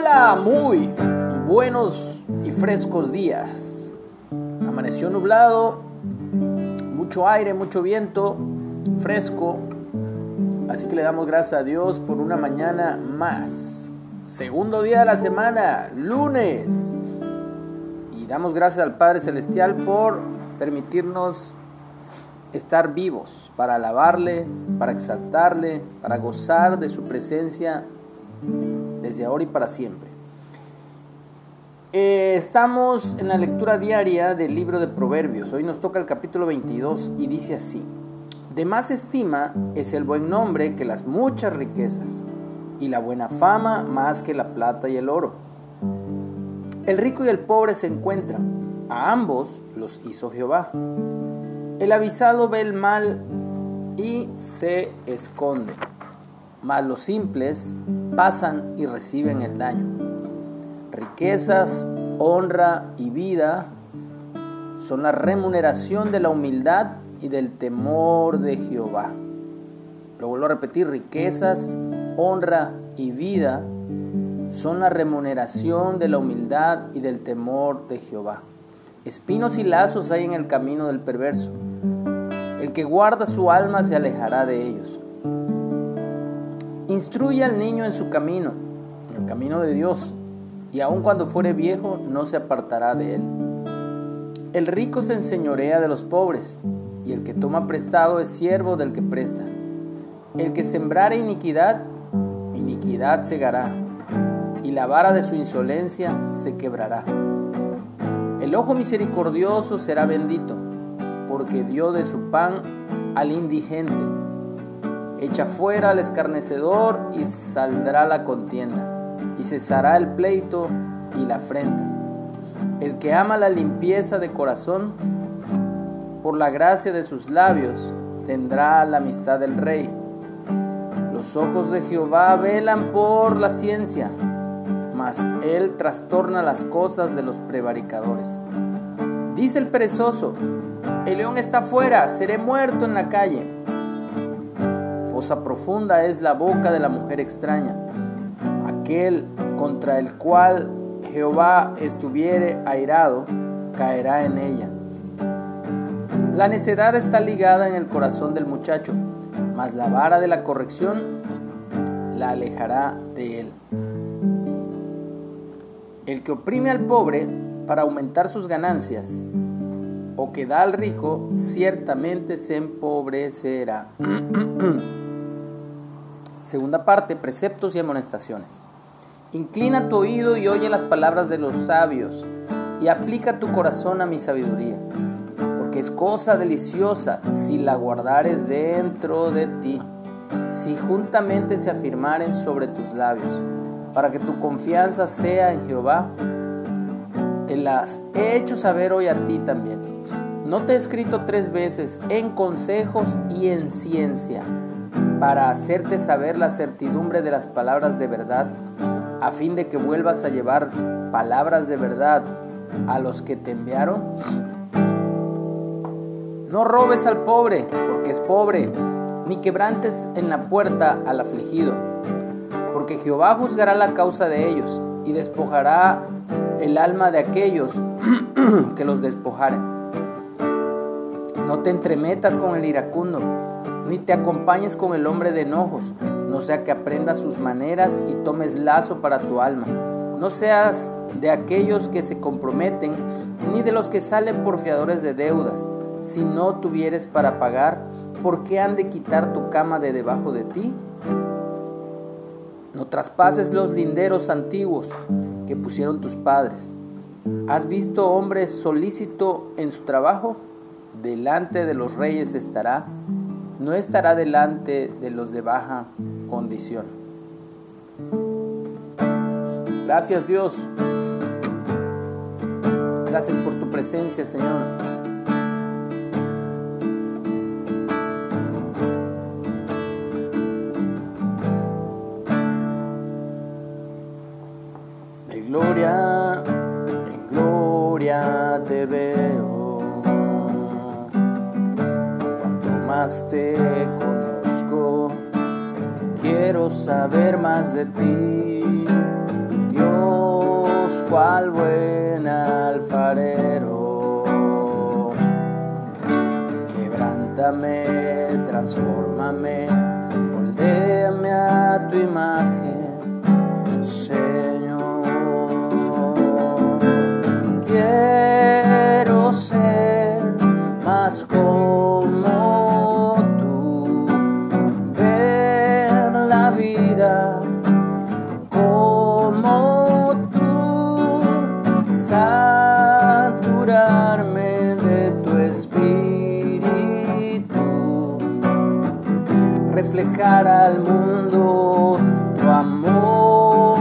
Hola, muy buenos y frescos días. Amaneció nublado, mucho aire, mucho viento, fresco. Así que le damos gracias a Dios por una mañana más. Segundo día de la semana, lunes. Y damos gracias al Padre Celestial por permitirnos estar vivos, para alabarle, para exaltarle, para gozar de su presencia desde ahora y para siempre. Eh, estamos en la lectura diaria del libro de Proverbios. Hoy nos toca el capítulo 22 y dice así. De más estima es el buen nombre que las muchas riquezas, y la buena fama más que la plata y el oro. El rico y el pobre se encuentran, a ambos los hizo Jehová. El avisado ve el mal y se esconde, mas los simples pasan y reciben el daño. Riquezas, honra y vida son la remuneración de la humildad y del temor de Jehová. Lo vuelvo a repetir, riquezas, honra y vida son la remuneración de la humildad y del temor de Jehová. Espinos y lazos hay en el camino del perverso. El que guarda su alma se alejará de ellos. Instruye al niño en su camino, en el camino de Dios, y aun cuando fuere viejo no se apartará de él. El rico se enseñorea de los pobres, y el que toma prestado es siervo del que presta. El que sembrare iniquidad, iniquidad segará, y la vara de su insolencia se quebrará. El ojo misericordioso será bendito, porque dio de su pan al indigente Echa fuera al escarnecedor y saldrá la contienda, y cesará el pleito y la afrenta. El que ama la limpieza de corazón, por la gracia de sus labios, tendrá la amistad del rey. Los ojos de Jehová velan por la ciencia, mas él trastorna las cosas de los prevaricadores. Dice el perezoso, el león está fuera, seré muerto en la calle fosa profunda es la boca de la mujer extraña, aquel contra el cual Jehová estuviere airado, caerá en ella. La necedad está ligada en el corazón del muchacho, mas la vara de la corrección la alejará de él. El que oprime al pobre para aumentar sus ganancias, o que da al rico, ciertamente se empobrecerá. Segunda parte, preceptos y amonestaciones. Inclina tu oído y oye las palabras de los sabios y aplica tu corazón a mi sabiduría, porque es cosa deliciosa si la guardares dentro de ti, si juntamente se afirmaren sobre tus labios, para que tu confianza sea en Jehová. Las he hecho saber hoy a ti también. No te he escrito tres veces en consejos y en ciencia para hacerte saber la certidumbre de las palabras de verdad, a fin de que vuelvas a llevar palabras de verdad a los que te enviaron? No robes al pobre, porque es pobre, ni quebrantes en la puerta al afligido, porque Jehová juzgará la causa de ellos y despojará el alma de aquellos que los despojaren. No te entremetas con el iracundo ni te acompañes con el hombre de enojos, no sea que aprendas sus maneras y tomes lazo para tu alma. No seas de aquellos que se comprometen, ni de los que salen por fiadores de deudas. Si no tuvieres para pagar, ¿por qué han de quitar tu cama de debajo de ti? No traspases los linderos antiguos que pusieron tus padres. ¿Has visto hombre solícito en su trabajo? Delante de los reyes estará no estará delante de los de baja condición. Gracias Dios. Gracias por tu presencia, Señor. De gloria, en gloria te veo. Te conozco, quiero saber más de ti. Dios cual buen alfarero. Quebrántame, transfórmame, moldéame a tu imagen, reflejar al mundo tu amor.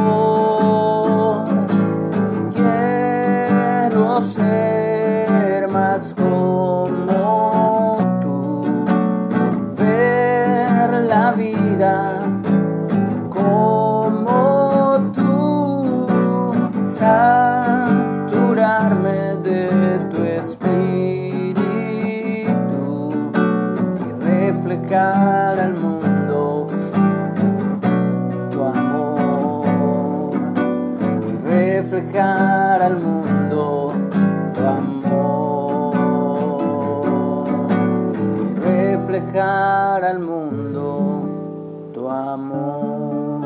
Quiero ser más como tú, ver la vida como tú, reflejar al mundo tu amor y reflejar al mundo tu amor.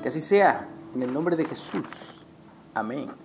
Que así sea, en el nombre de Jesús. Amén.